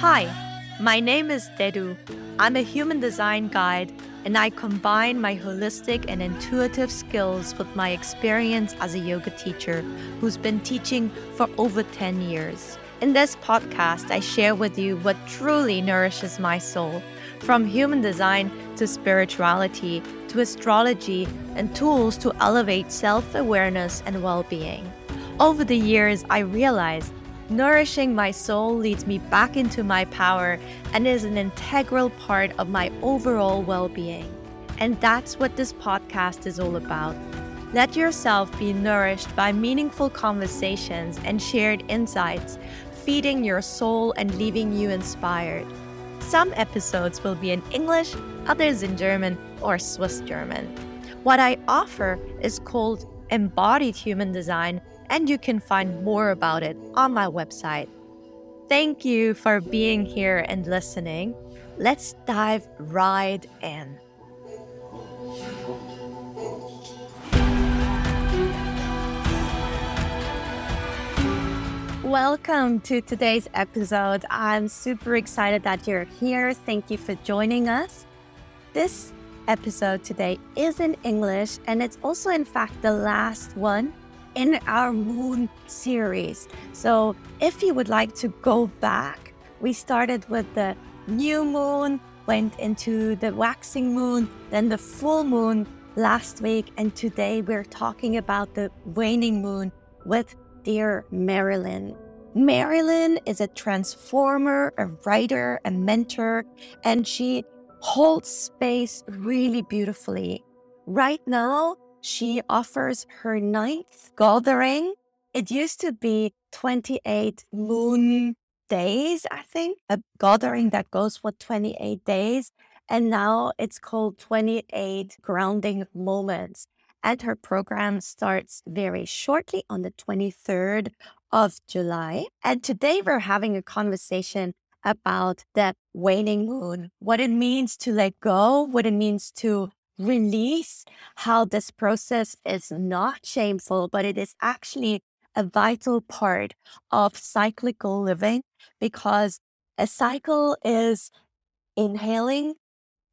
Hi, my name is Dedu. I'm a human design guide, and I combine my holistic and intuitive skills with my experience as a yoga teacher who's been teaching for over 10 years. In this podcast, I share with you what truly nourishes my soul from human design to spirituality to astrology and tools to elevate self awareness and well being. Over the years, I realized Nourishing my soul leads me back into my power and is an integral part of my overall well being. And that's what this podcast is all about. Let yourself be nourished by meaningful conversations and shared insights, feeding your soul and leaving you inspired. Some episodes will be in English, others in German or Swiss German. What I offer is called embodied human design and you can find more about it on my website. Thank you for being here and listening. Let's dive right in. Welcome to today's episode. I'm super excited that you're here. Thank you for joining us. This episode today is in English, and it's also, in fact, the last one in our moon series. So, if you would like to go back, we started with the new moon, went into the waxing moon, then the full moon last week, and today we're talking about the waning moon with dear Merilyn. Merilyn is a transformer, a writer, a mentor, and she holds space really beautifully. Right now, she offers her ninth gathering. It used to be 28 moon days, I think, a gathering that goes for 28 days. And now it's called 28 grounding moments. And her program starts very shortly on the 23rd of July. And today we're having a conversation about that waning moon, what it means to let go, what it means to release how this process is not shameful, but it is actually a vital part of cyclical living because a cycle is inhaling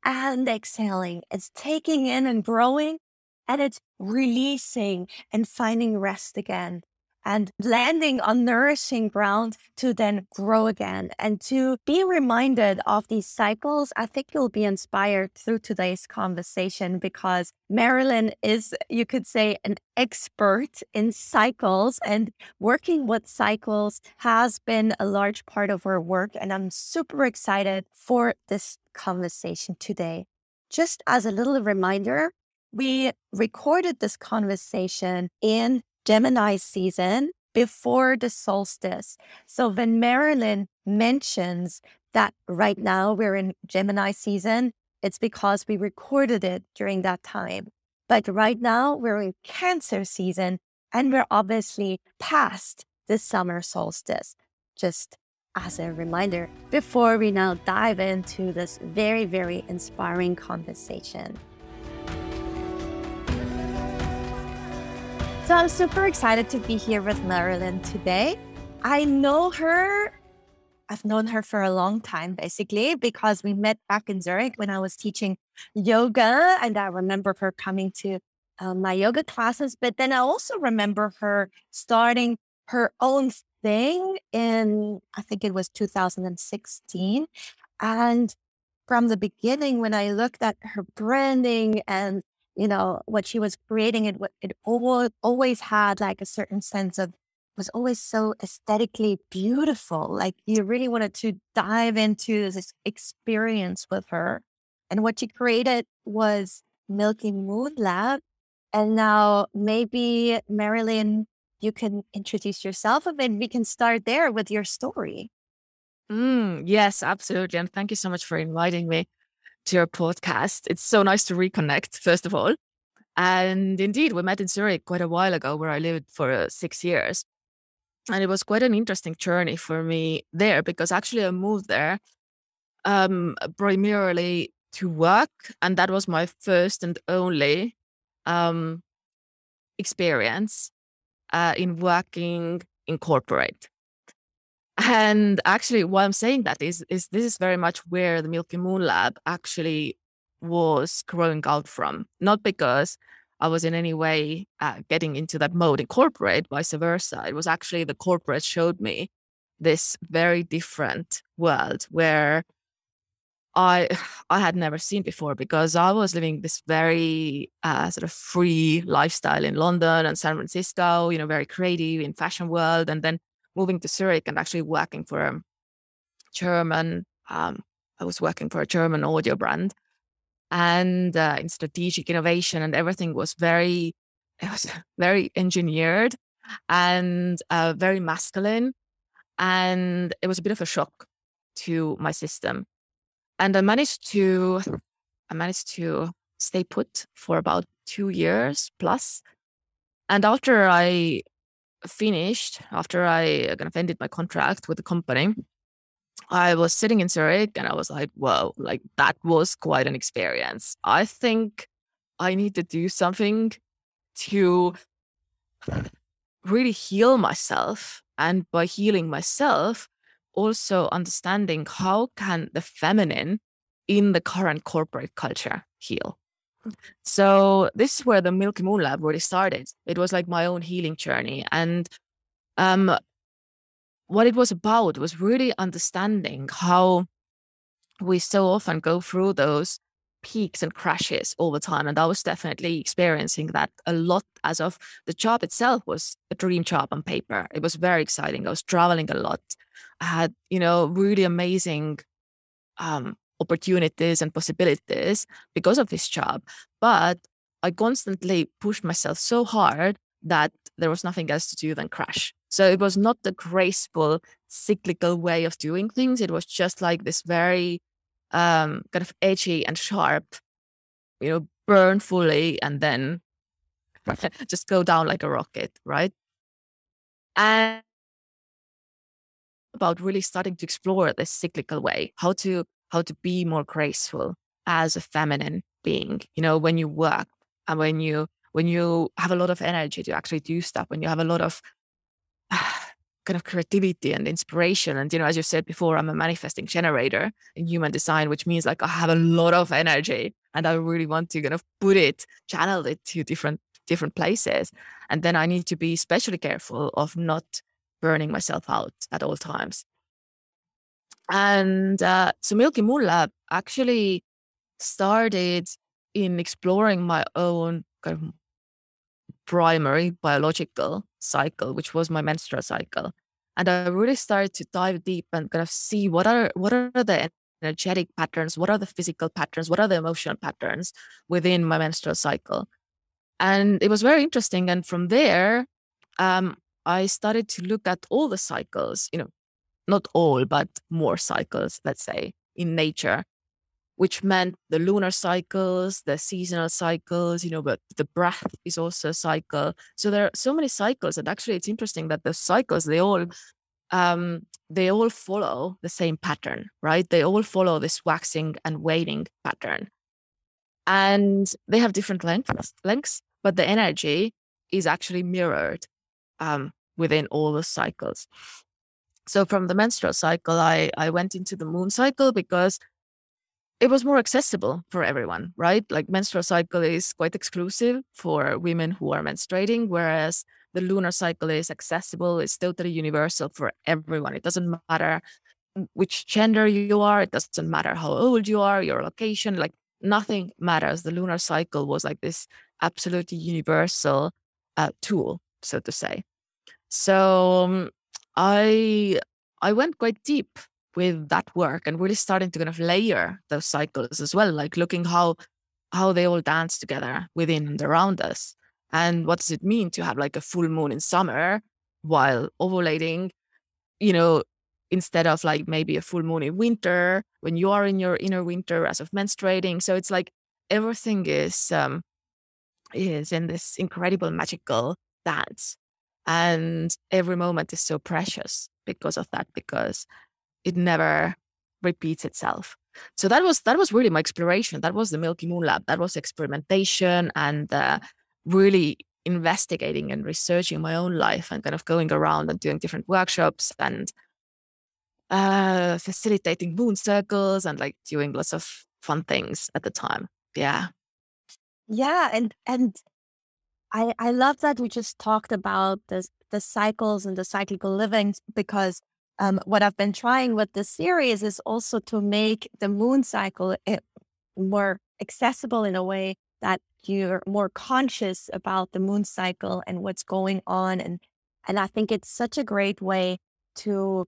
and exhaling. It's taking in and growing, and it's releasing and finding rest again and landing on nourishing ground to then grow again and to be reminded of these cycles. I think you'll be inspired through today's conversation because Merilyn is, you could say, an expert in cycles and working with cycles has been a large part of her work. And I'm super excited for this conversation today. Just as a little reminder, we recorded this conversation in Gemini season before the solstice. So when Merilyn mentions that right now we're in Gemini season, it's because we recorded it during that time. But right now we're in Cancer season and we're obviously past the summer solstice. Just as a reminder before we now dive into this very, very inspiring conversation. So I'm super excited to be here with Merilyn today. I know her, I've known her for a long time, basically, because we met back in Zurich when I was teaching yoga. And I remember her coming to uh, my yoga classes. But then I also remember her starting her own thing in, I think it was 2016. And from the beginning, when I looked at her branding and you know, what she was creating, it, it always had like a certain sense of, was always so aesthetically beautiful. Like you really wanted to dive into this experience with her. And what she created was Milky Moon Lab. And now maybe Merilyn, you can introduce yourself a bit. We can start there with your story. Mm, yes, absolutely. And thank you so much for inviting me to your podcast. It's so nice to reconnect, first of all. And indeed, we met in Zurich quite a while ago, where I lived for uh, six years. And it was quite an interesting journey for me there because actually I moved there um, primarily to work. And that was my first and only um, experience uh, in working in corporate. And actually, why I'm saying that is, is this is very much where the Milky Moon Lab actually was growing out from. Not because I was in any way uh, getting into that mode in corporate, vice versa. It was actually the corporate showed me this very different world where I I had never seen before because I was living this very uh, sort of free lifestyle in London and San Francisco, you know, very creative in fashion world, and then moving to Zurich and actually working for a German. Um, I was working for a German audio brand, and uh, in strategic innovation, and everything was very, it was very engineered and uh, very masculine, and it was a bit of a shock to my system and I managed to I managed to stay put for about two years plus. And after I finished, after I uh, kind of ended my contract with the company, I was sitting in Zurich and I was like, whoa, like that was quite an experience. I think I need to do something to really heal myself. And by healing myself, also understanding how can the feminine in the current corporate culture heal. So this is where the Milky Moon Lab really started. It was like my own healing journey. And um, what it was about was really understanding how we so often go through those peaks and crashes all the time. And I was definitely experiencing that a lot as of the job itself was a dream job on paper. It was very exciting. I was traveling a lot. I had, you know, really amazing um, opportunities and possibilities because of this job. But I constantly pushed myself so hard that there was nothing else to do than crash. So it was not the graceful, cyclical way of doing things. It was just like this very um, kind of edgy and sharp, you know, burn fully and then just go down like a rocket, right? And about really starting to explore this cyclical way, how to how to be more graceful as a feminine being, you know, when you work and when you when you have a lot of energy to actually do stuff, when you have a lot of kind of creativity and inspiration. And, you know, as you said before, I'm a manifesting generator in human design, which means like I have a lot of energy and I really want to kind of put it, channel it to different different places. And then I need to be especially careful of not burning myself out at all times. And uh, so Milky Moon Lab actually started in exploring my own kind of primary biological cycle, which was my menstrual cycle. And I really started to dive deep and kind of see what are what are the energetic patterns, what are the physical patterns, what are the emotional patterns within my menstrual cycle. And it was very interesting. And from there, um, I started to look at all the cycles, you know, not all, but more cycles, let's say, in nature, which meant the lunar cycles, the seasonal cycles, you know, but the breath is also a cycle. So there are so many cycles. And actually it's interesting that the cycles, they all um they all follow the same pattern, right? They all follow this waxing and waning pattern. And they have different lengths, lengths, but the energy is actually mirrored um, within all the cycles. So from the menstrual cycle, I, I went into the moon cycle because it was more accessible for everyone, right? Like menstrual cycle is quite exclusive for women who are menstruating, whereas the lunar cycle is accessible, it's totally universal for everyone. It doesn't matter which gender you are, it doesn't matter how old you are, your location, like nothing matters. The lunar cycle was like this absolutely universal uh, tool, so to say. So um, I I went quite deep with that work and really starting to kind of layer those cycles as well, like looking how how they all dance together within and around us. And what does it mean to have like a full moon in summer while ovulating, you know, instead of like maybe a full moon in winter when you are in your inner winter as of menstruating. So it's like everything is um is in this incredible magical dance and every moment is so precious because of that because it never repeats itself so that was that was really my exploration that was the milky moon lab that was experimentation and uh, really investigating and researching my own life and kind of going around and doing different workshops and uh, facilitating moon circles and like doing lots of fun things at the time. Yeah. Yeah, and and I I love that we just talked about the the cycles and the cyclical living because um, what I've been trying with this series is also to make the moon cycle eh, more accessible in a way that you're more conscious about the moon cycle and what's going on and and I think it's such a great way to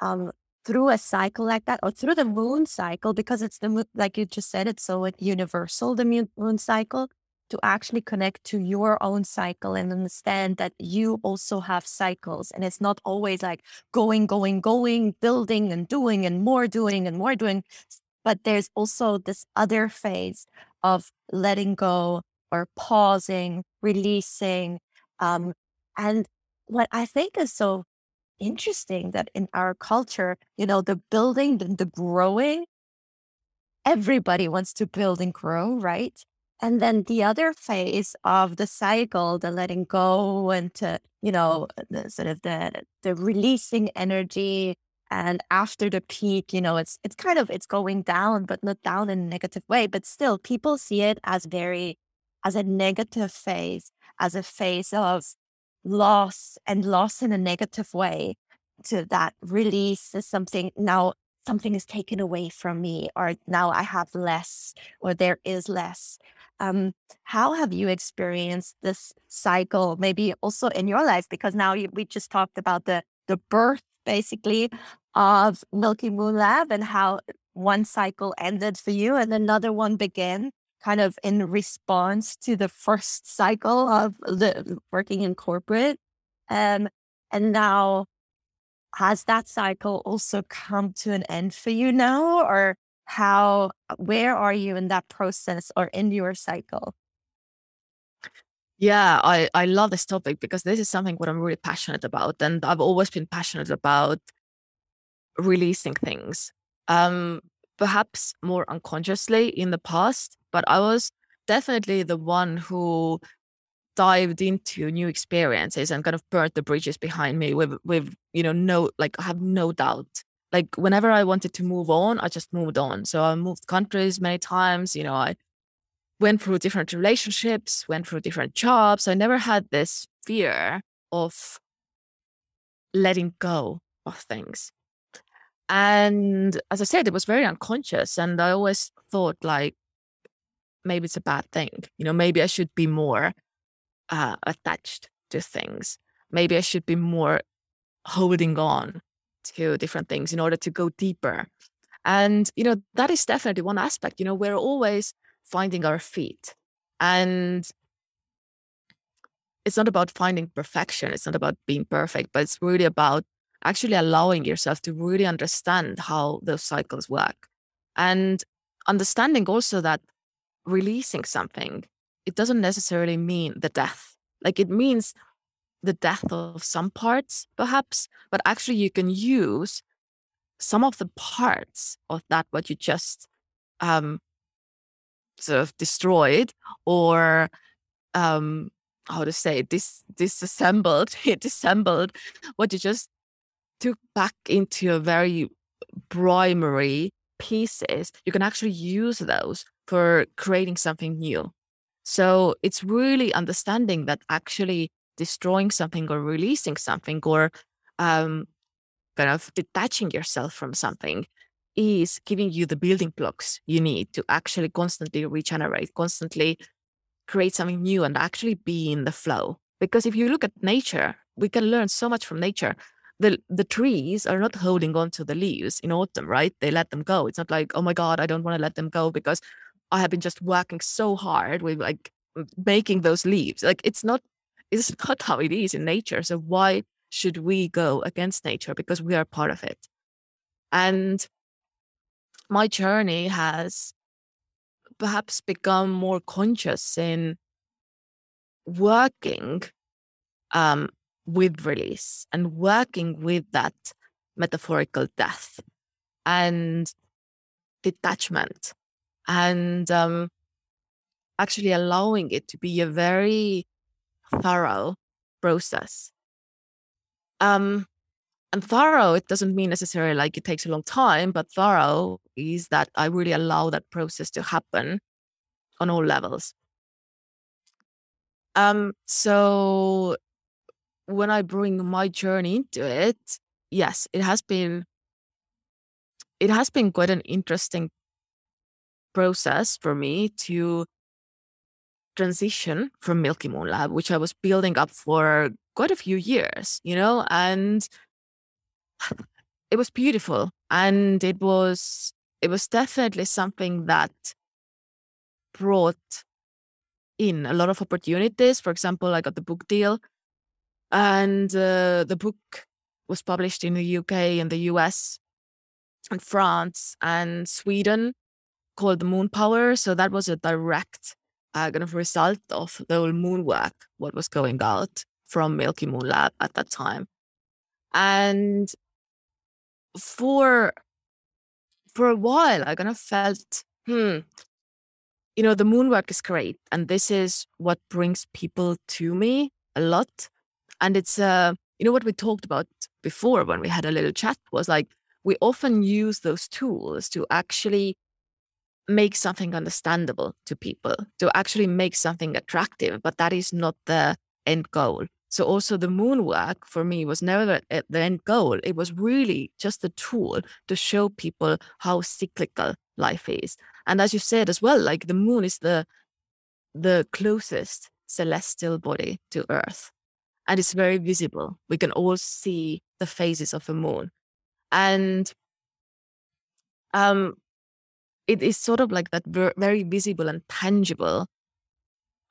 um through a cycle like that or through the moon cycle because it's the moon like you just said it's so universal the moon cycle to actually connect to your own cycle and understand that you also have cycles and it's not always like going going going building and doing and more doing and more doing. But there's also this other phase of letting go or pausing releasing um, and what i think is so interesting that in our culture you know the building the, the growing everybody wants to build and grow right and then the other phase of the cycle, the letting go and to, you know, the sort of the the releasing energy. And after the peak, you know, it's it's kind of it's going down, but not down in a negative way. But still people see it as very as a negative phase, as a phase of loss and loss in a negative way to that release is something now something is taken away from me or now I have less or there is less. Um, how have you experienced this cycle, maybe also in your life? Because now you, we just talked about the the birth, basically, of Milky Moon Lab and how one cycle ended for you and another one began, kind of in response to the first cycle of the working in corporate. Um, and now, has that cycle also come to an end for you now, or how where are you in that process or in your cycle? Yeah, I, I love this topic because this is something what I'm really passionate about. And I've always been passionate about releasing things. Um, perhaps more unconsciously in the past, but I was definitely the one who dived into new experiences and kind of burnt the bridges behind me with with, you know, no like I have no doubt like whenever I wanted to move on, I just moved on. So I moved countries many times. You know, I went through different relationships, went through different jobs. I never had this fear of letting go of things. And as I said, it was very unconscious. And I always thought like maybe it's a bad thing. You know, maybe I should be more uh, attached to things. Maybe I should be more holding on to different things in order to go deeper. And, you know, that is definitely one aspect. You know, we're always finding our feet. And it's not about finding perfection, it's not about being perfect, but it's really about actually allowing yourself to really understand how those cycles work. And understanding also that releasing something, it doesn't necessarily mean the death. Like it means the death of some parts, perhaps, but actually you can use some of the parts of that what you just um, sort of destroyed or um, how to say dis disassembled, disassembled what you just took back into a very primary pieces. You can actually use those for creating something new. So it's really understanding that actually destroying something or releasing something or um, kind of detaching yourself from something is giving you the building blocks you need to actually constantly regenerate, constantly create something new and actually be in the flow. Because if you look at nature, we can learn so much from nature. The, the trees are not holding on to the leaves in autumn, right? They let them go. It's not like, oh my God, I don't want to let them go because I have been just working so hard with like making those leaves. Like it's not it's not how it is in nature. So why should we go against nature? Because we are part of it. And my journey has perhaps become more conscious in working um, with release and working with that metaphorical death and detachment and um, actually allowing it to be a very thorough process. Um, and thorough, it doesn't mean necessarily like it takes a long time, but thorough is that I really allow that process to happen on all levels. Um, so when I bring my journey into it, yes, it has been it has been quite an interesting process for me to transition from Milky Moon Lab, which I was building up for quite a few years, you know, and it was beautiful. And it was it was definitely something that brought in a lot of opportunities. For example, I got the book deal, and uh, the book was published in the UK and the US and France and Sweden called the Moon Power. So that was a direct uh, kind of result of the whole moon work, what was going out from Milky Moon Lab at that time. And for for a while, I kind of felt, hmm, you know, the moon work is great, and this is what brings people to me a lot. And it's uh, you know, what we talked about before when we had a little chat was like we often use those tools to actually make something understandable to people, to actually make something attractive, but that is not the end goal. So also the moon work for me was never the end goal. It was really just a tool to show people how cyclical life is. And as you said as well, like the moon is the the closest celestial body to Earth. And it's very visible. We can all see the phases of the moon. And um, it is sort of like that ver- very visible and tangible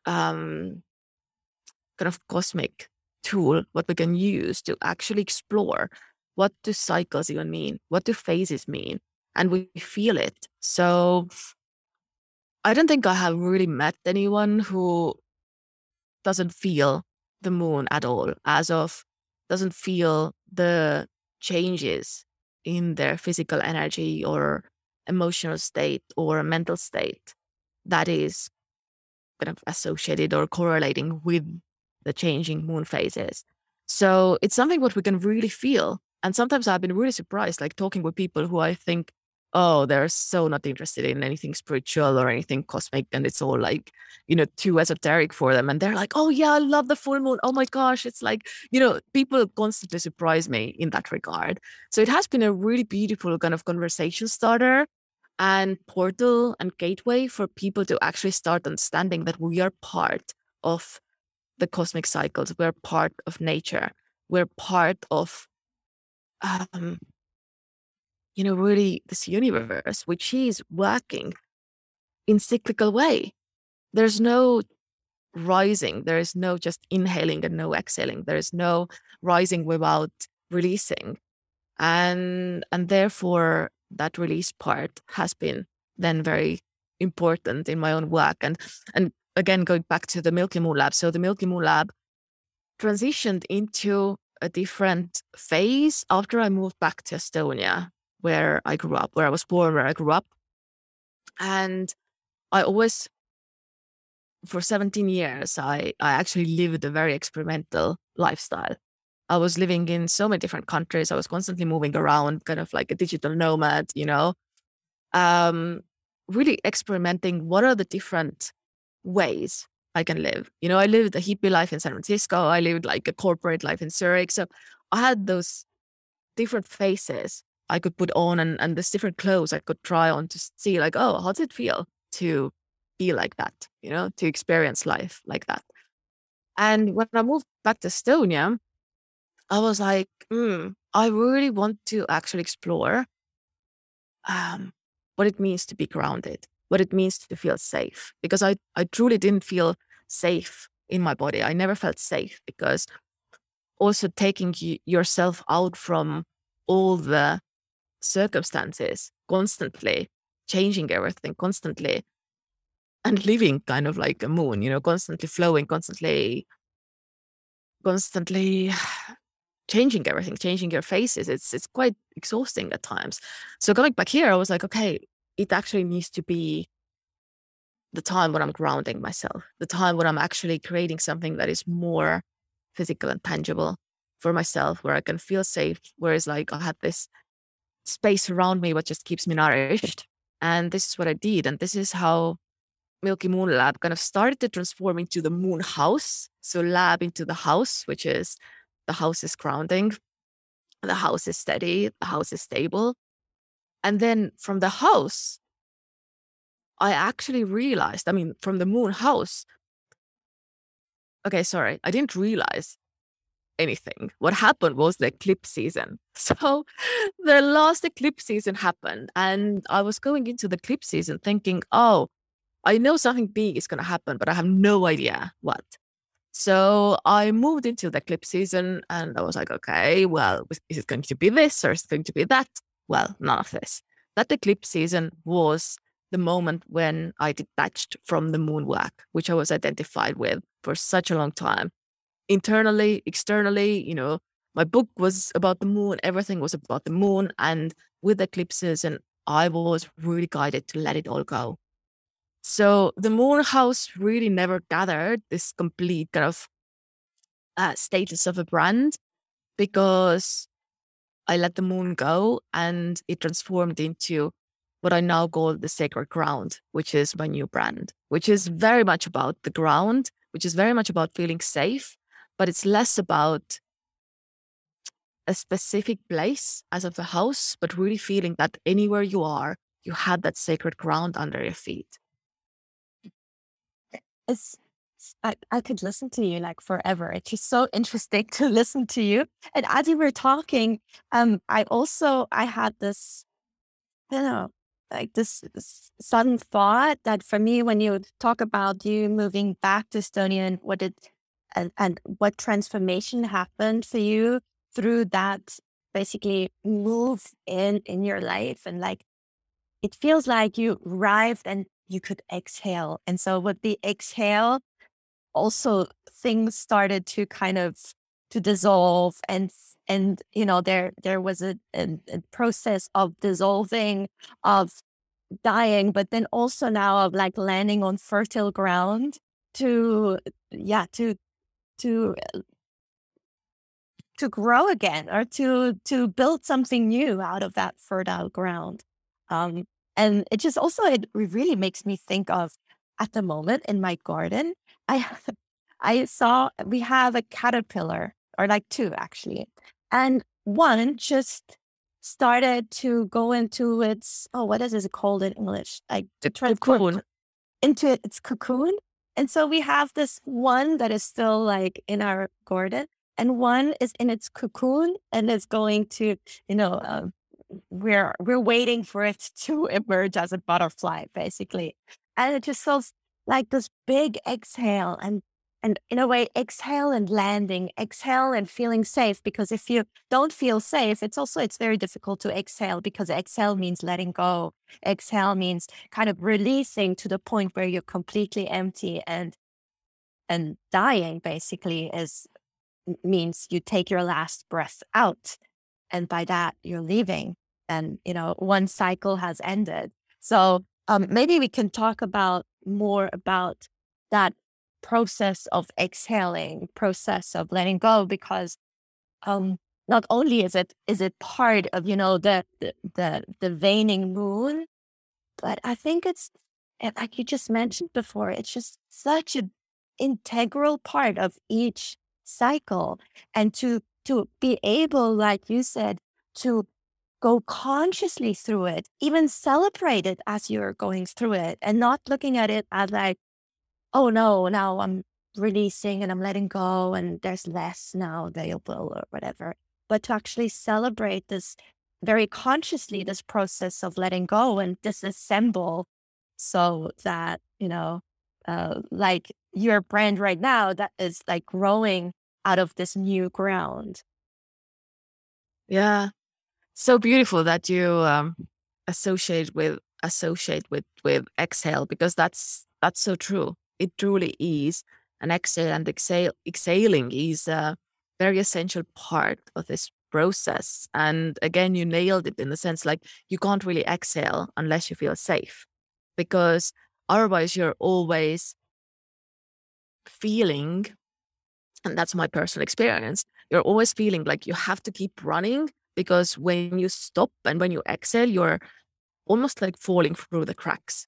um, kind of cosmic tool what we can use to actually explore what do cycles even mean what do phases mean and we feel it. So i don't think i have really met anyone who doesn't feel the moon at all as of doesn't feel the changes in their physical energy or emotional state or a mental state that is kind of associated or correlating with the changing moon phases. So it's something what we can really feel. And sometimes I've been really surprised, like talking with people who I think, oh, they're so not interested in anything spiritual or anything cosmic. And it's all like, you know, too esoteric for them. And they're like, oh, yeah, I love the full moon. Oh my gosh. It's like, you know, people constantly surprise me in that regard. So it has been a really beautiful kind of conversation starter and portal and gateway for people to actually start understanding that we are part of the cosmic cycles. We're part of nature. We're part of, um, you know, really this universe, which is working in cyclical way. There's no rising. There is no just inhaling and no exhaling. There is no rising without releasing. And and therefore that release part has been then very important in my own work. And and again, going back to the Milky Moon Lab. So the Milky Moon Lab transitioned into a different phase after I moved back to Estonia, where I grew up, where I was born, where I grew up. And I always, for 17 years, I, I actually lived a very experimental lifestyle. I was living in so many different countries. I was constantly moving around, kind of like a digital nomad, you know, um, really experimenting what are the different ways I can live. You know, I lived a hippie life in San Francisco. I lived like a corporate life in Zurich. So I had those different faces I could put on and, and this different clothes I could try on to see like, oh, how does it feel to be like that, you know, to experience life like that. And when I moved back to Estonia, I was like, mm, I really want to actually explore um, what it means to be grounded what it means to feel safe because I, I truly didn't feel safe in my body. I never felt safe because also taking yourself out from all the circumstances constantly, changing everything constantly, and living kind of like a moon, you know, constantly flowing, constantly, constantly changing everything, changing your faces. It's it's quite exhausting at times. So coming back here, I was like, okay, it actually needs to be the time when I'm grounding myself, the time when I'm actually creating something that is more physical and tangible for myself where I can feel safe. Whereas like I had this space around me what just keeps me nourished. And this is what I did. And this is how Milky Moon Lab kind of started to transform into the moon house. So lab into the house, which is the house is grounding, the house is steady, the house is stable. And then from the house, I actually realized, I mean, from the moon house, okay, sorry, I didn't realize anything. What happened was the eclipse season. So the last eclipse season happened, and I was going into the eclipse season thinking, oh, I know something big is going to happen, but I have no idea what. So I moved into the eclipse season and I was like, okay, well, is it going to be this or is it going to be that? Well, none of this. That eclipse season was the moment when I detached from the moon work, which I was identified with for such a long time. Internally, externally, you know, my book was about the moon, everything was about the moon. And with eclipses, and I was really guided to let it all go. So the moon house really never gathered this complete kind of uh, status of a brand because I let the moon go and it transformed into what I now call the sacred ground, which is my new brand, which is very much about the ground, which is very much about feeling safe, but it's less about a specific place as of the house, but really feeling that anywhere you are, you have that sacred ground under your feet. It's I, I could listen to you like forever. It's just so interesting to listen to you. And as you were talking, um, I also I had this, you know, like this, this sudden thought that for me, when you talk about you moving back to Estonia and what it and, and what transformation happened for you through that basically move in in your life and like it feels like you arrived and you could exhale. And so with the exhale, also things started to kind of to dissolve and and you know there there was a, a, a process of dissolving of dying but then also now of like landing on fertile ground to yeah to to to grow again or to to build something new out of that fertile ground um and it just also it really makes me think of at the moment in my garden, I I saw we have a caterpillar or like two actually. And one just started to go into its oh what is it called in English? Like the cocoon. into its cocoon. And so we have this one that is still like in our garden and one is in its cocoon and is going to, you know, uh, we're we're waiting for it to emerge as a butterfly, basically. And it just feels like this big exhale and and in a way exhale and landing exhale and feeling safe because if you don't feel safe it's also it's very difficult to exhale because exhale means letting go. Exhale means kind of releasing to the point where you're completely empty and and dying basically is means you take your last breath out and by that you're leaving and you know one cycle has ended. So um, maybe we can talk about more about that process of exhaling process of letting go because um not only is it is it part of you know the the the, the waning moon but i think it's like you just mentioned before it's just such an integral part of each cycle. And to to be able like you said to go consciously through it, even celebrate it as you're going through it and not looking at it as like, oh no, now I'm releasing and I'm letting go and there's less now available or whatever. But to actually celebrate this very consciously, this process of letting go and disassemble so that, you know, uh, like your brand right now that is like growing out of this new ground. Yeah, so beautiful that you um, associate with associate with with exhale because that's that's so true. It truly is an exhale and exhale exhaling is a very essential part of this process. And again, you nailed it in the sense like you can't really exhale unless you feel safe because otherwise you're always feeling and that's my personal experience you're always feeling like you have to keep running because when you stop and when you exhale, you're almost like falling through the cracks.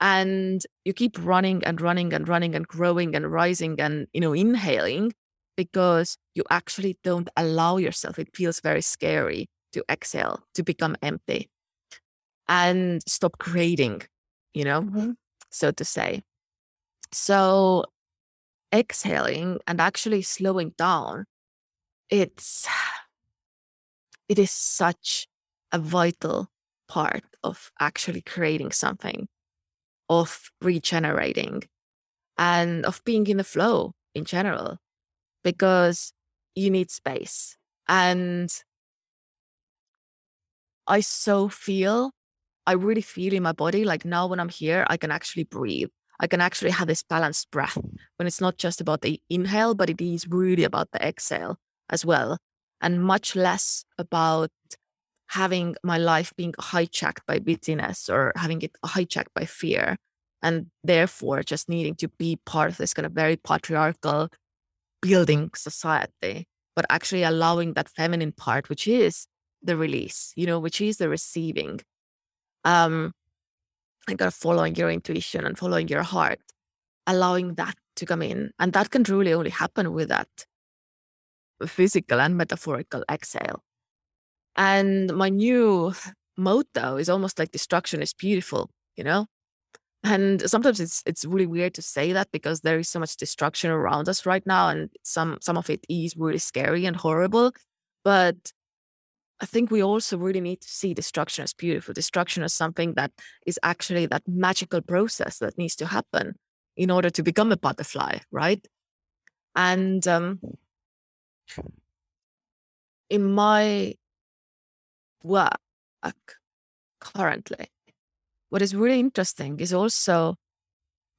And you keep running and running and running and growing and rising and, you know, inhaling because you actually don't allow yourself. It feels very scary to exhale, to become empty and stop creating, you know, mm-hmm. so to say. So exhaling and actually slowing down, it's it is such a vital part of actually creating something, of regenerating, and of being in the flow in general, because you need space. And I so feel, I really feel in my body like now when I'm here, I can actually breathe. I can actually have this balanced breath when it's not just about the inhale, but it is really about the exhale as well, and much less about having my life being hijacked by busyness or having it hijacked by fear and therefore just needing to be part of this kind of very patriarchal building society but actually allowing that feminine part which is the release you know which is the receiving um and kind of following your intuition and following your heart allowing that to come in and that can truly only happen with that physical and metaphorical exhale and my new motto is almost like destruction is beautiful, you know? And sometimes it's it's really weird to say that because there is so much destruction around us right now, and some some of it is really scary and horrible. But I think we also really need to see destruction as beautiful. Destruction as something that is actually that magical process that needs to happen in order to become a butterfly, right? And um, in my work currently. What is really interesting is also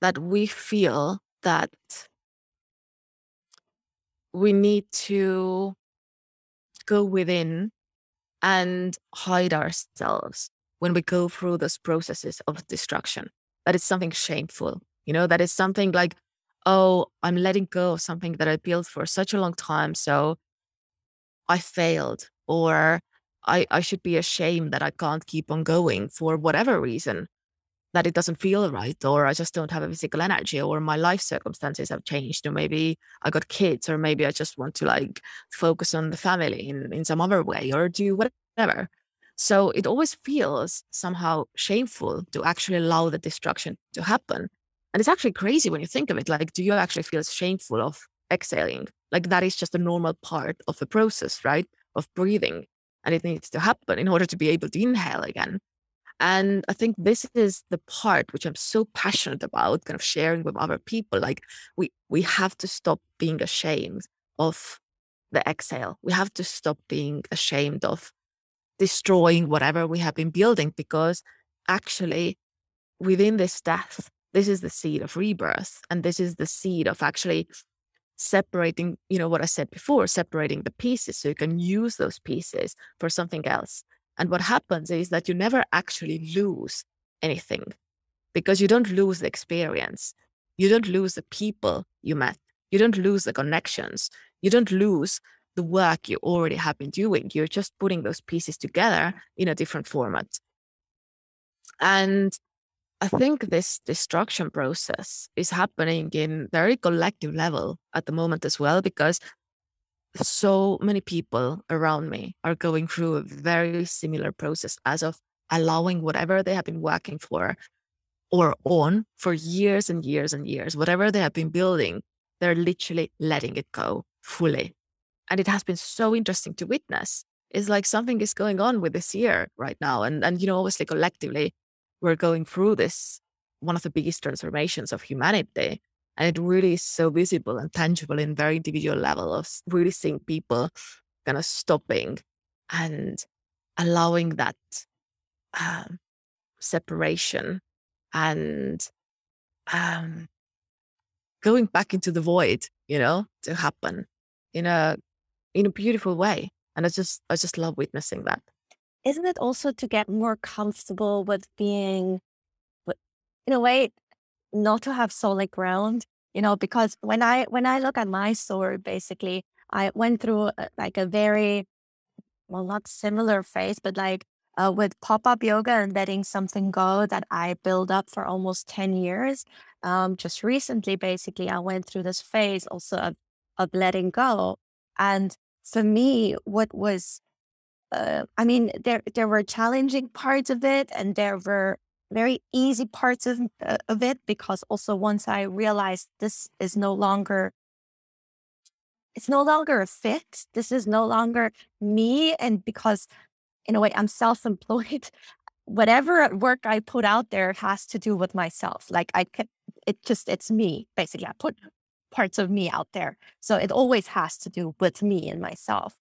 that we feel that we need to go within and hide ourselves when we go through those processes of destruction. That is something shameful. You know, that is something like, oh, I'm letting go of something that I built for such a long time. So I failed, or I, I should be ashamed that I can't keep on going for whatever reason, that it doesn't feel right, or I just don't have a physical energy, or my life circumstances have changed, or maybe I got kids, or maybe I just want to like focus on the family in, in some other way, or do whatever. So it always feels somehow shameful to actually allow the destruction to happen. And it's actually crazy when you think of it. Like, do you actually feel shameful of exhaling? Like, that is just a normal part of the process, right? Of breathing and it needs to happen in order to be able to inhale again. And I think this is the part which I'm so passionate about, kind of sharing with other people. Like we we have to stop being ashamed of the exhale. We have to stop being ashamed of destroying whatever we have been building because actually within this death, this is the seed of rebirth. And this is the seed of actually separating, you know, what I said before, separating the pieces so you can use those pieces for something else. And what happens is that you never actually lose anything because you don't lose the experience. You don't lose the people you met. You don't lose the connections. You don't lose the work you already have been doing. You're just putting those pieces together in a different format. And I think this destruction process is happening in very collective level at the moment as well, because so many people around me are going through a very similar process as of allowing whatever they have been working for or on for years and years and years, whatever they have been building, they're literally letting it go fully. And it has been so interesting to witness. It's like something is going on with this year right now. And and you know, obviously collectively, we're going through this one of the biggest transformations of humanity and it really is so visible and tangible in very individual level of really seeing people kind of stopping and allowing that um, separation and um, going back into the void you know to happen in a in a beautiful way and i just i just love witnessing that isn't it also to get more comfortable with being, in a way, not to have solid ground? You know, because when I when I look at my story, basically, I went through uh, like a very, well, not similar phase, but like uh, with pop up yoga and letting something go that I built up for almost 10 years. Um, just recently, basically, I went through this phase also of, of letting go. And for me, what was, uh, I mean, there, there were challenging parts of it and there were very easy parts of, uh, of it because also once I realized this is no longer it's no longer a fit. This is no longer me. And because in a way I'm self-employed, whatever work I put out there has to do with myself. Like I can it just it's me. Basically, I put parts of me out there. So it always has to do with me and myself.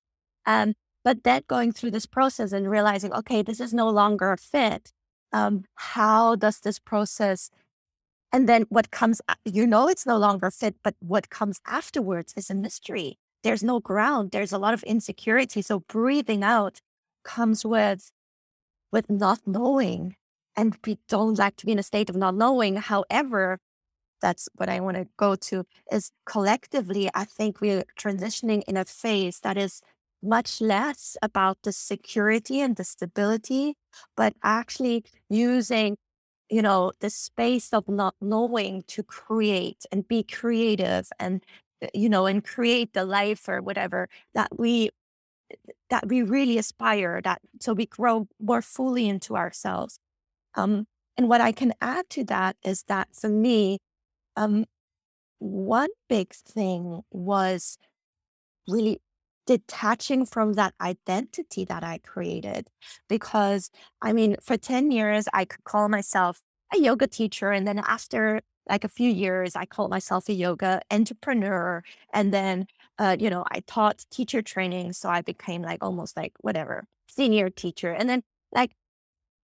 Um, but then going through this process and realizing, okay, this is no longer a fit. Um, how does this process and then what comes, you know, it's no longer fit, but what comes afterwards is a mystery. There's no ground. There's a lot of insecurity. So breathing out comes with, with not knowing. And we don't like to be in a state of not knowing. However, that's what I want to go to is collectively, I think we're transitioning in a phase that is much less about the security and the stability, but actually using you know, the space of not knowing to create and be creative and, uh, you know, and create the life or whatever that we that we really aspire that so we grow more fully into ourselves. Um, and what I can add to that is that for me, um, one big thing was really detaching from that identity that I created. Because I mean, for 10 years, I could call myself a yoga teacher. And then after like a few years, I called myself a yoga entrepreneur. And then, uh, you know, I taught teacher training. So I became like almost like whatever, senior teacher. And then like,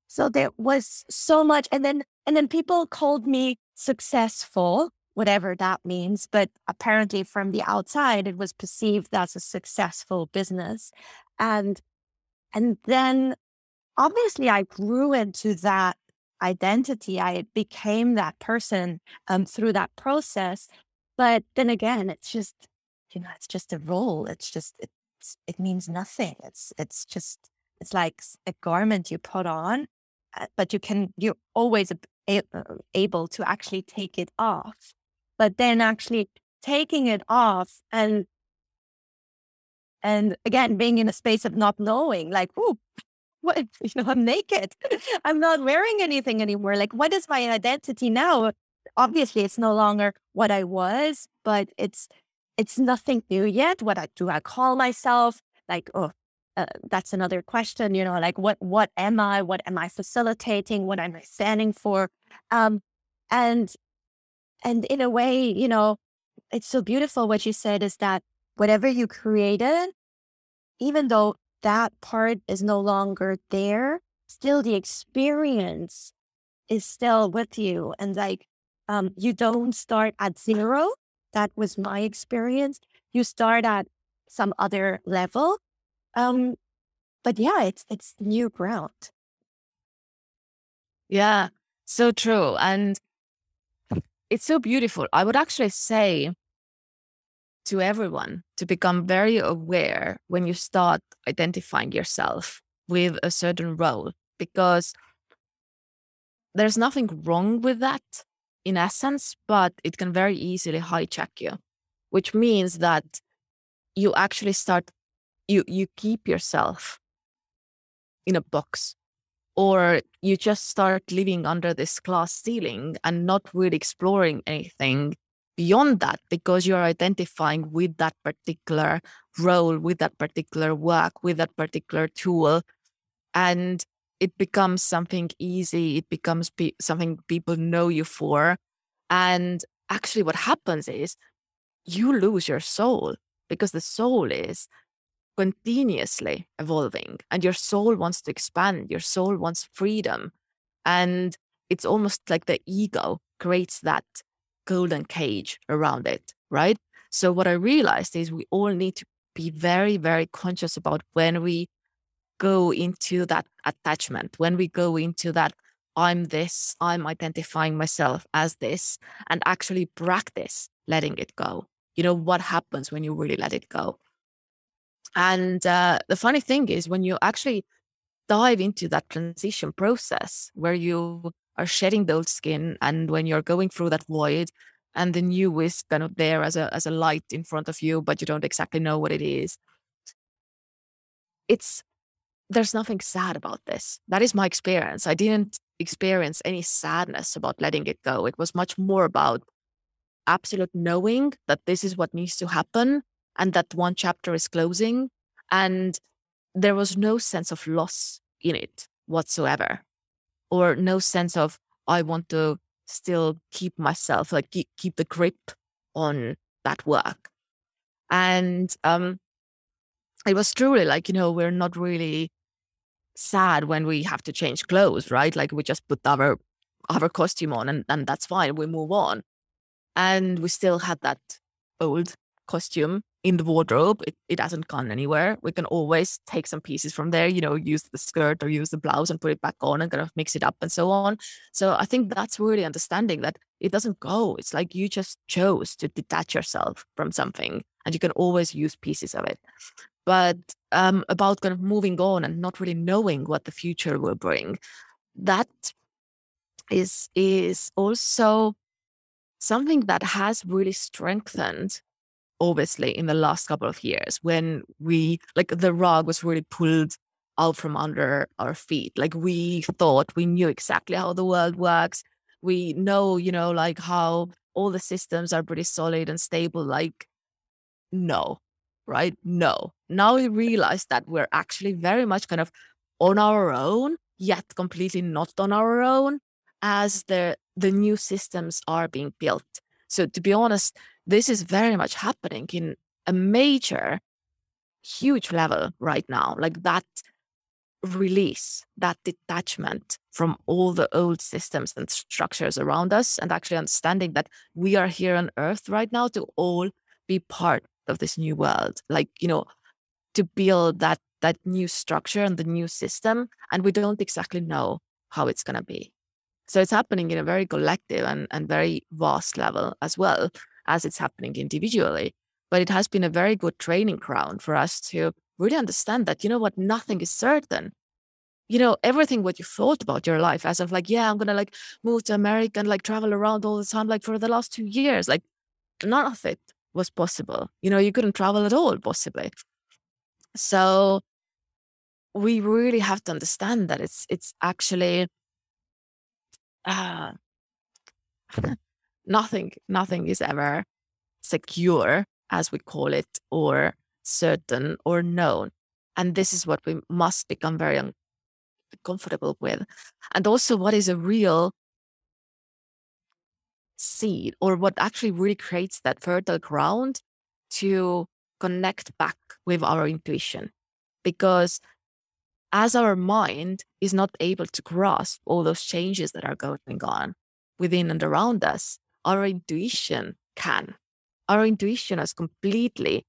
so there was so much. And then, and then people called me successful whatever that means. But apparently, from the outside, it was perceived as a successful business. And and then obviously I grew into that identity. I became that person um, through that process. But then again, it's just, you know, it's just a role. It's just, it's, it means nothing. It's, it's just, it's like a garment you put on, uh, but you can, you're always uh, able to actually take it off but then actually taking it off and and again being in a space of not knowing like oh what you know i'm naked? I'm not wearing anything anymore. Like what is my identity now? Obviously it's no longer what i was but it's it's nothing new yet. What I, do i call myself? Like oh uh, that's another question you know like what what am i? What am i facilitating? What am i standing for? Um and and in a way, you know, it's so beautiful what you said is that whatever you created, even though that part is no longer there, still the experience is still with you. And like, um, you don't start at zero. That was my experience. You start at some other level. Um, but yeah, it's it's new ground. Yeah, so true. And it's so beautiful. I would actually say to everyone to become very aware when you start identifying yourself with a certain role because there's nothing wrong with that in essence, but it can very easily hijack you, which means that you actually start you you keep yourself in a box or you just start living under this glass ceiling and not really exploring anything beyond that because you're identifying with that particular role, with that particular work, with that particular tool. And it becomes something easy, it becomes pe- something people know you for. And actually, what happens is you lose your soul because the soul is continuously evolving and your soul wants to expand your soul wants freedom and it's almost like the ego creates that golden cage around it right? So what i realized is we all need to be very very conscious about when we go into that attachment when we go into that i'm this i'm identifying myself as this and actually practice letting it go. You know what happens when you really let it go And uh, the funny thing is, when you actually dive into that transition process where you are shedding the old skin and when you're going through that void and the new is kind of there as a as a light in front of you but you don't exactly know what it is. It's there's nothing sad about this. That is my experience. I didn't experience any sadness about letting it go. It was much more about absolute knowing that this is what needs to happen and that one chapter is closing and there was no sense of loss in it whatsoever or no sense of i want to still keep myself like keep, the grip on that work. And um it was truly like you know we're not really sad when we have to change clothes right? Like we just put our our costume on and, and that's fine we move on. And we still had that old costume in the wardrobe. It, it hasn't gone anywhere. We can always take some pieces from there, you know, use the skirt or use the blouse and put it back on and kind of mix it up and so on. So I think that's really understanding that it doesn't go. It's like you just chose to detach yourself from something and you can always use pieces of it. But um, about kind of moving on and not really knowing what the future will bring, that is is also something that has really strengthened obviously in the last couple of years when we like the rug was really pulled out from under our feet. Like we thought we knew exactly how the world works. We know you know like how all the systems are pretty solid and stable like no right? No. Now we realize that we're actually very much kind of on our own yet completely not on our own as the the new systems are being built. So to be honest this is very much happening in a major, huge level right now. Like that release, that detachment from all the old systems and structures around us, and actually understanding that we are here on earth right now to all be part of this new world. Like, you know, to build that that new structure and the new system. And we don't exactly know how it's gonna be. So it's happening in a very collective and, and very vast level as well as it's happening individually. But it has been a very good training ground for us to really understand that, you know what, nothing is certain. You know, everything what you thought about your life as of like, yeah, I'm gonna like move to America and like travel around all the time, like for the last two years, like none of it was possible. You know, you couldn't travel at all, possibly. So we really have to understand that it's it's actually uh, nothing, nothing is ever secure, as we call it, or certain or known. And this is what we must become very comfortable with. And also, what is a real seed, or what actually really creates that fertile ground to connect back with our intuition. Because as our mind is not able to grasp all those changes that are going on within and around us, our intuition can. Our intuition is completely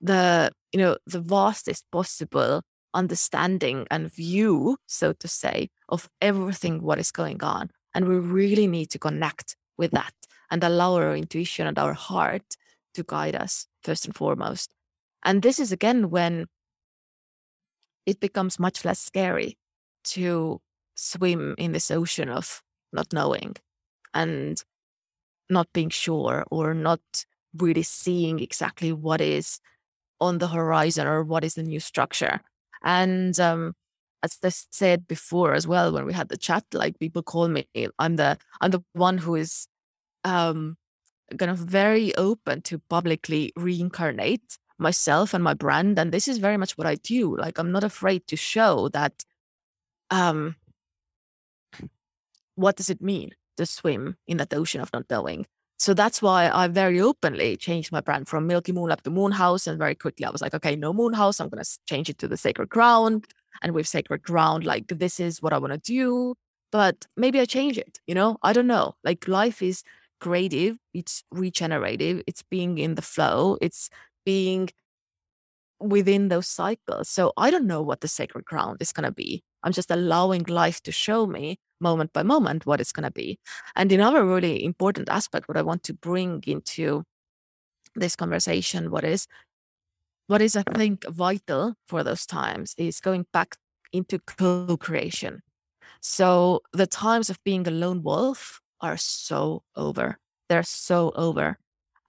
the, you know, the vastest possible understanding and view, so to say, of everything what is going on. And we really need to connect with that and allow our intuition and our heart to guide us first and foremost. And this is again when it becomes much less scary to swim in this ocean of not knowing and not being sure or not really seeing exactly what is on the horizon or what is the new structure. And um, as I said before as well, when we had the chat, like people call me, I'm the I'm the one who is um, kind of very open to publicly reincarnate myself and my brand. And this is very much what I do. Like I'm not afraid to show that um what does it mean? To swim in that ocean of not knowing. So that's why I very openly changed my brand from Milky Moon Lab to Moonhaus. And very quickly I was like, okay, no Moonhaus. I'm going to change it to the Sacred Ground. And with Sacred Ground, like, this is what I want to do. But maybe I change it, you know? I don't know. Like, life is creative, it's regenerative, it's being in the flow, it's being within those cycles. So I don't know what the Sacred Ground is going to be. I'm just allowing life to show me moment by moment what it's going to be. And another really important aspect, what I want to bring into this conversation, what is what is, I think, vital for those times is going back into co creation. So the times of being a lone wolf are so over. They're so over.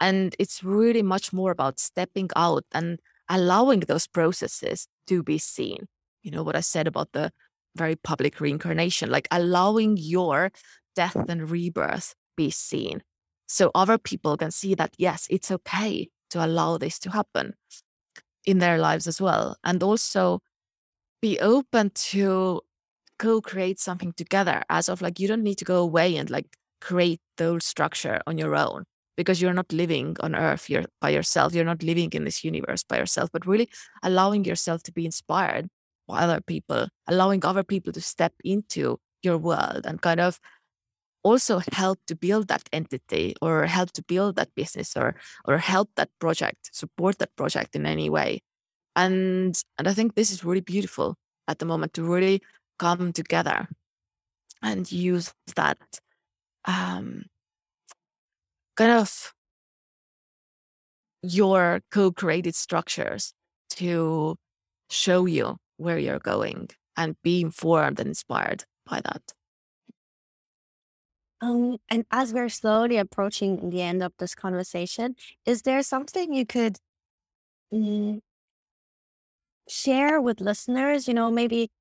And it's really much more about stepping out and allowing those processes to be seen. You know, what I said about the very public reincarnation, like allowing your death and rebirth be seen. So other people can see that, yes, it's okay to allow this to happen in their lives as well. And also be open to co-create something together as of like you don't need to go away and like create those structure on your own because you're not living on earth you're by yourself you're not living in this universe by yourself but really allowing yourself to be inspired other people allowing other people to step into your world and kind of also help to build that entity or help to build that business or or help that project support that project in any way. And and i think this is really beautiful at the moment to really come together and use that um, kind of your co-created structures to show you where you're going and be informed and inspired by that. Um, and as we're slowly approaching the end of this conversation, is there something you could mm, share with listeners? You know, maybe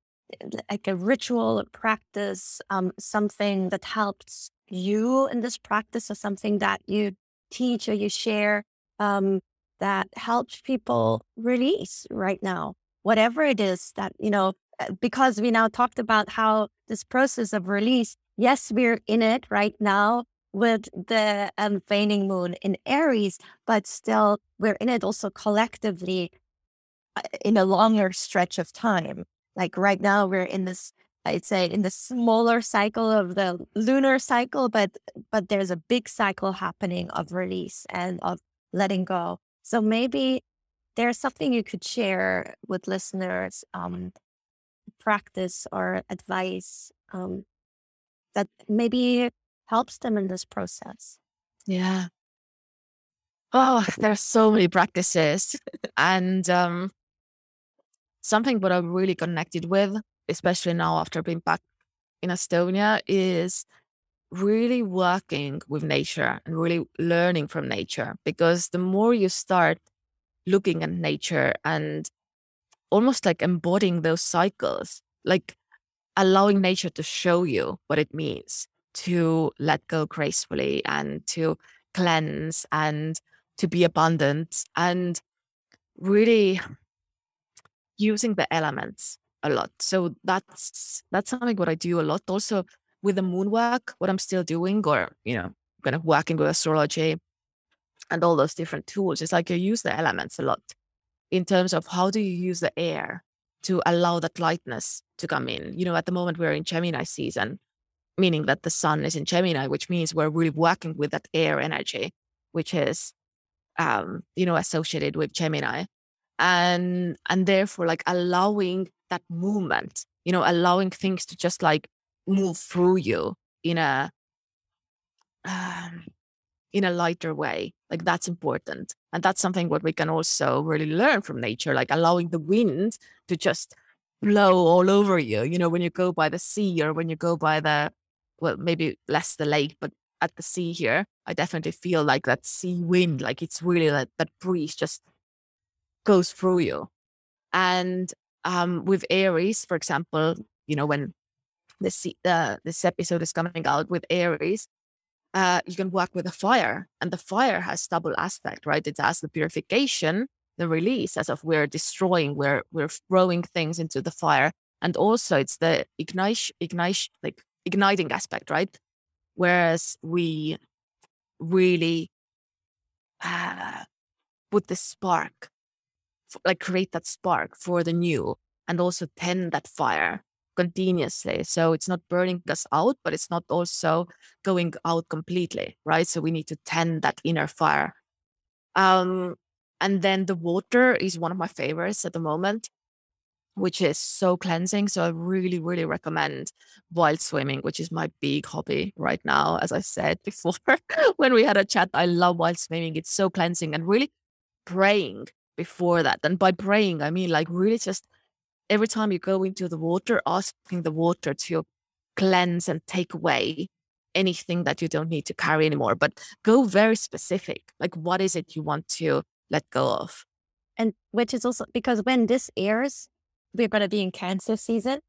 like a ritual practice, um, something that helps you in this practice, or something that you teach or you share um, that helps people release right now, whatever it is that you know. Uh, because we now talked about how this process of release, yes, we're in it right now with the um, waning moon in Aries, but still we're in it also collectively uh, in a longer stretch of time. Like right now, we're in this, I'd say, in the smaller cycle of the lunar cycle, but but there's a big cycle happening of release and of letting go. So maybe there's something you could share with listeners, um, practice or advice um, that maybe helps them in this process. Yeah. Oh, there's so many practices. and um, something what I'm really connected with, especially now after being back in Estonia, is really working with nature and really learning from nature. Because the more you start looking at nature and almost like embodying those cycles, like allowing nature to show you what it means to let go gracefully and to cleanse and to be abundant and really using the elements a lot. So that's that's something what I do a lot. Also with the moon work, what I'm still doing, or you know, kind of working with astrology and all those different tools. It's like you use the elements a lot in terms of how do you use the air to allow that lightness to come in. You know, at the moment we're in Gemini season, meaning that the sun is in Gemini, which means we're really working with that air energy, which is um, you know, associated with Gemini and and therefore like allowing that movement you know allowing things to just like move through you in a um, in a lighter way like that's important and that's something what we can also really learn from nature like allowing the wind to just blow all over you you know when you go by the sea or when you go by the well maybe less the lake but at the sea here i definitely feel like that sea wind like it's really like that breeze just goes through you. And um, with Aries, for example, you know, when this uh, this episode is coming out with Aries, uh, you can work with the fire, and the fire has double aspect, right? It has the purification, the release, as of we're destroying, we're we're throwing things into the fire, and also it's the ignite, ignite, like igniting aspect, right? Whereas we really uh, put the spark like create that spark for the new and also tend that fire continuously. So it's not burning us out, but it's not also going out completely, right? So we need to tend that inner fire. Um, and then the water is one of my favorites at the moment, which is so cleansing. So I really, really recommend wild swimming, which is my big hobby right now. As I said before, when we had a chat, I love wild swimming. It's so cleansing and really praying before that. And by praying, I mean like really just every time you go into the water, asking the water to cleanse and take away anything that you don't need to carry anymore. But go very specific. Like, what is it you want to let go of? And which is also because when this airs, we're going to be in Cancer season.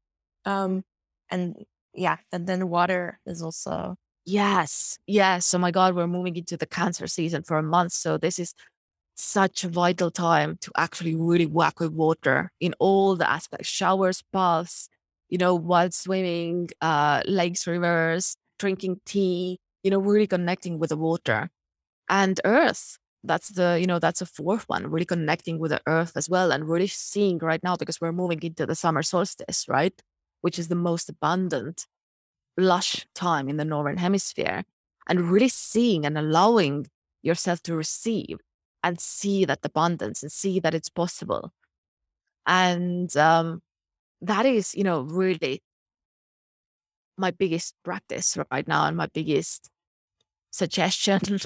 Um, and yeah, and then water is also. Yes. Yes. Oh my God, we're moving into the Cancer season for a month. So this is such a vital time to actually really work with water in all the aspects showers, baths, you know, while swimming, uh, lakes, rivers, drinking tea, you know, really connecting with the water and earth. That's the, you know, that's a fourth one, really connecting with the earth as well and really seeing right now because we're moving into the summer solstice, right? Which is the most abundant, lush time in the northern hemisphere and really seeing and allowing yourself to receive and see that abundance and see that it's possible. And um, that is, you know, really my biggest practice right now and my biggest suggestion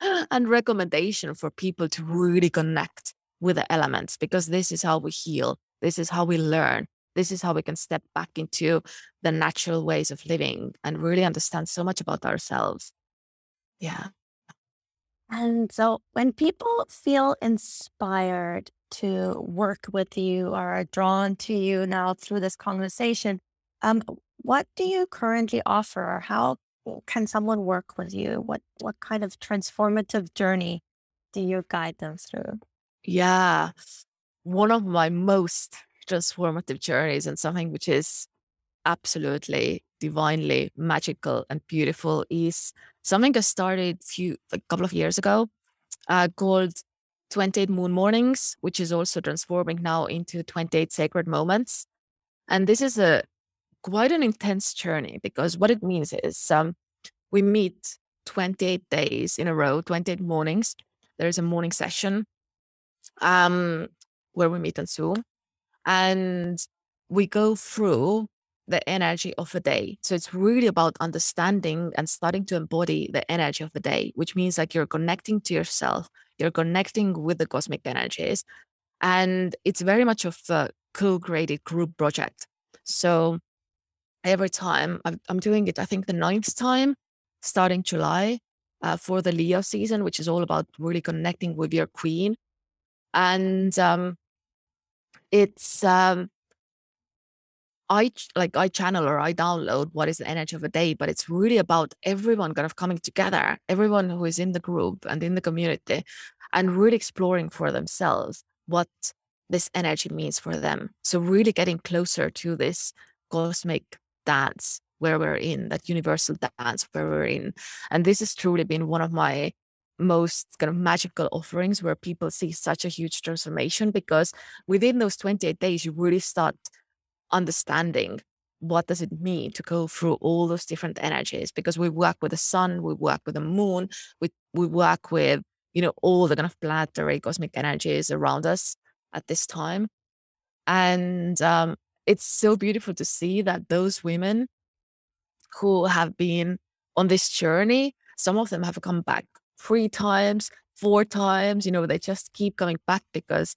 and recommendation for people to really connect with the elements because this is how we heal. This is how we learn. This is how we can step back into the natural ways of living and really understand so much about ourselves. Yeah. And so when people feel inspired to work with you or are drawn to you now through this conversation, um, what do you currently offer or how can someone work with you? What what kind of transformative journey do you guide them through? Yeah. One of my most transformative journeys and something which is absolutely divinely magical and beautiful is something I started few a couple of years ago uh, called 28 Moon Mornings, which is also transforming now into 28 Sacred Moments. And this is a quite an intense journey because what it means is um, we meet 28 days in a row, 28 mornings. There's a morning session um, where we meet on Zoom and we go through the energy of a day. So it's really about understanding and starting to embody the energy of the day, which means like you're connecting to yourself, you're connecting with the cosmic energies. And it's very much of a co created group project. So every time I'm, I'm doing it, I think the ninth time, starting July uh, for the Leo season, which is all about really connecting with your queen. And um, it's um, I like I channel or I download what is the energy of a day, but it's really about everyone kind of coming together, everyone who is in the group and in the community, and really exploring for themselves what this energy means for them. So really getting closer to this cosmic dance where we're in, that universal dance where we're in. And this has truly been one of my most kind of magical offerings where people see such a huge transformation because within those 28 days you really start understanding what does it mean to go through all those different energies because we work with the sun we work with the moon we, we work with you know all the kind of planetary cosmic energies around us at this time. And um, it's so beautiful to see that those women who have been on this journey some of them have come back three times four times you know they just keep coming back because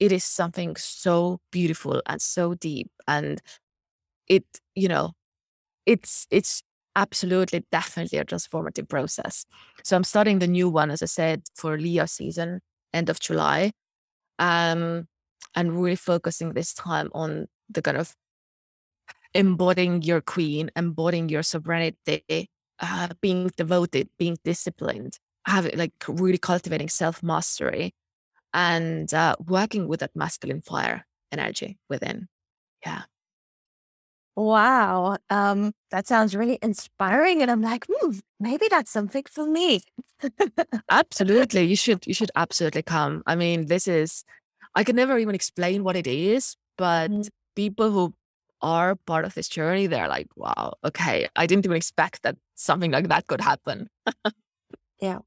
it is something so beautiful and so deep and it you know it's it's absolutely definitely a transformative process. So i'm starting the new one as i said for leo season end of july um and really focusing this time on the kind of embodying your queen embodying your sovereignty uh, being devoted being disciplined having like really cultivating self-mastery and uh, working with that masculine fire energy within. Yeah. Wow. Um, that sounds really inspiring. And I'm like, hmm, maybe that's something for me. absolutely. You should you should absolutely come. I mean, this is I can never even explain what it is, but mm-hmm. people who are part of this journey, they're like, wow, okay, I didn't even expect that something like that could happen. yeah.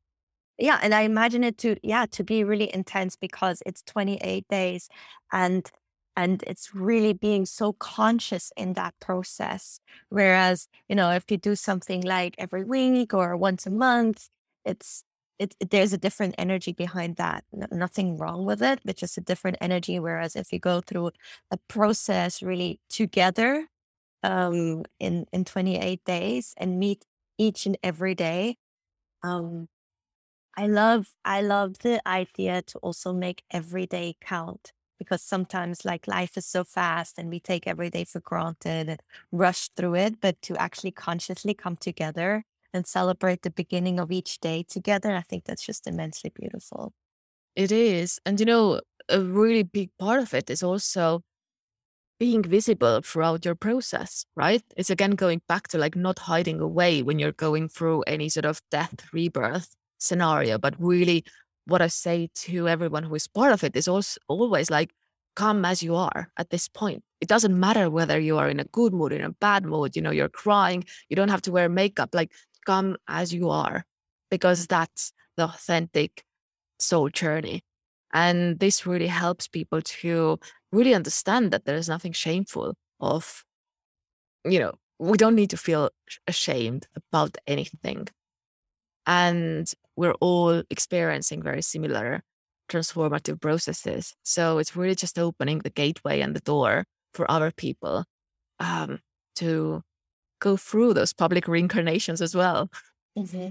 Yeah, and I imagine it to yeah, to be really intense because it's 28 days and and it's really being so conscious in that process. Whereas, you know, if you do something like every week or once a month, it's it, it, there's a different energy behind that. Nothing wrong with it, but just a different energy. Whereas if you go through a process really together um, in in 28 days and meet each and every day, um, I love I love the idea to also make every day count because sometimes like life is so fast and we take every day for granted and rush through it, but to actually consciously come together and celebrate the beginning of each day together, I think that's just immensely beautiful. It is. And you know, a really big part of it is also being visible throughout your process, right? It's again going back to like not hiding away when you're going through any sort of death rebirth scenario, but really what I say to everyone who is part of it is also always like come as you are at this point. It doesn't matter whether you are in a good mood, in a bad mood, you know, you're crying, you don't have to wear makeup. Like come as you are because that's the authentic soul journey. And this really helps people to really understand that there is nothing shameful of, you know, we don't need to feel ashamed about anything. And we're all experiencing very similar transformative processes. So it's really just opening the gateway and the door for other people um, to go through those public reincarnations as well. Mm-hmm.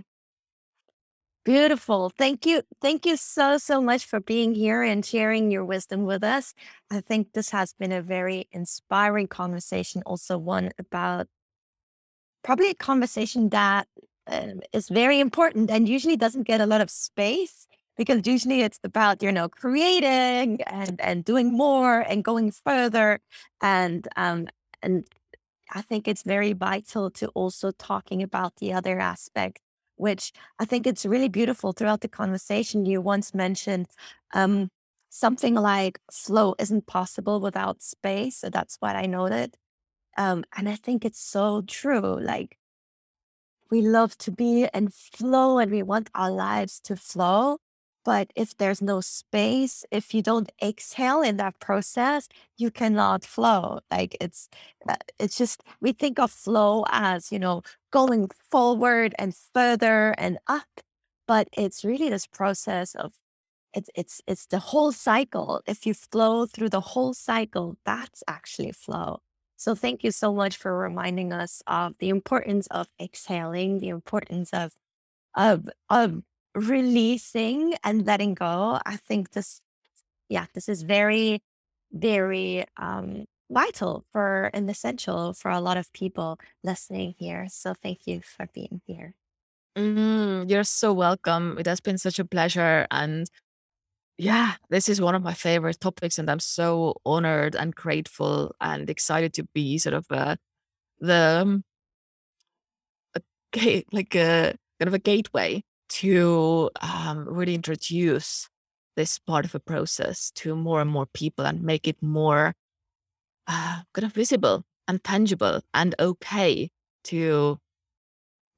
Beautiful. Thank you. Thank you so, so much for being here and sharing your wisdom with us. I think this has been a very inspiring conversation, also one about probably a conversation that um, is very important and usually doesn't get a lot of space because usually it's about you know creating and and doing more and going further and um and I think it's very vital to also talking about the other aspect, which I think it's really beautiful throughout the conversation. You once mentioned um, something like flow isn't possible without space. So that's what I noted. Um, and I think it's so true. Like we love to be and flow and we want our lives to flow. But if there's no space, if you don't exhale in that process, you cannot flow. Like it's, uh, it's just, we think of flow as, you know, going forward and further and up. But it's really this process of, it's, it's, it's the whole cycle. If you flow through the whole cycle, that's actually flow. So thank you so much for reminding us of the importance of exhaling, the importance of of of releasing and letting go. I think this, yeah, this is very, very um, vital for and essential for a lot of people listening here. So thank you for being here. Mm, you're so welcome. It has been such a pleasure. And yeah, this is one of my favorite topics. And I'm so honored and grateful and excited to be sort of uh, the um, a, like a kind of a gateway to um, really introduce this part of a process to more and more people and make it more uh, kind of visible and tangible and okay to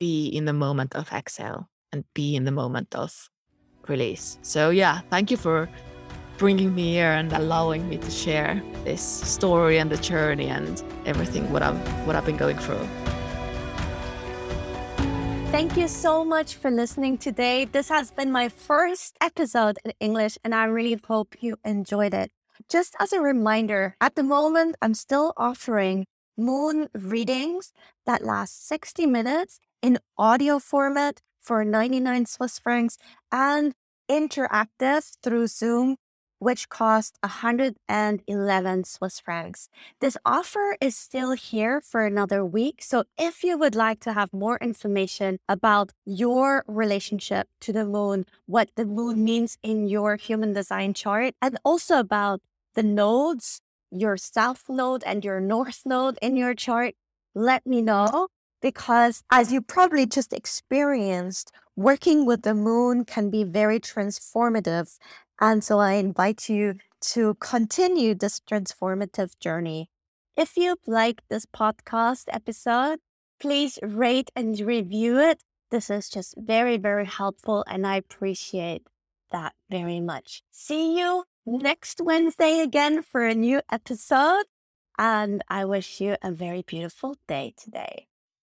be in the moment of exhale and be in the moment of release. So, yeah, thank you for bringing me here and allowing me to share this story and the journey and everything what I'm what I've been going through. Thank you so much for listening today. This has been my first episode in English, and I really hope you enjoyed it. Just as a reminder, at the moment, I'm still offering moon readings that last 60 minutes in audio format for 99 Swiss francs and interactive through Zoom which cost 111 Swiss francs. This offer is still here for another week. So if you would like to have more information about your relationship to the moon, what the moon means in your human design chart, and also about the nodes, your south node and your north node in your chart, let me know because as you probably just experienced, working with the moon can be very transformative and so I invite you to continue this transformative journey. If you like this podcast episode, please rate and review it. This is just very, very helpful, and I appreciate that very much. See you next Wednesday again for a new episode, and I wish you a very beautiful day today.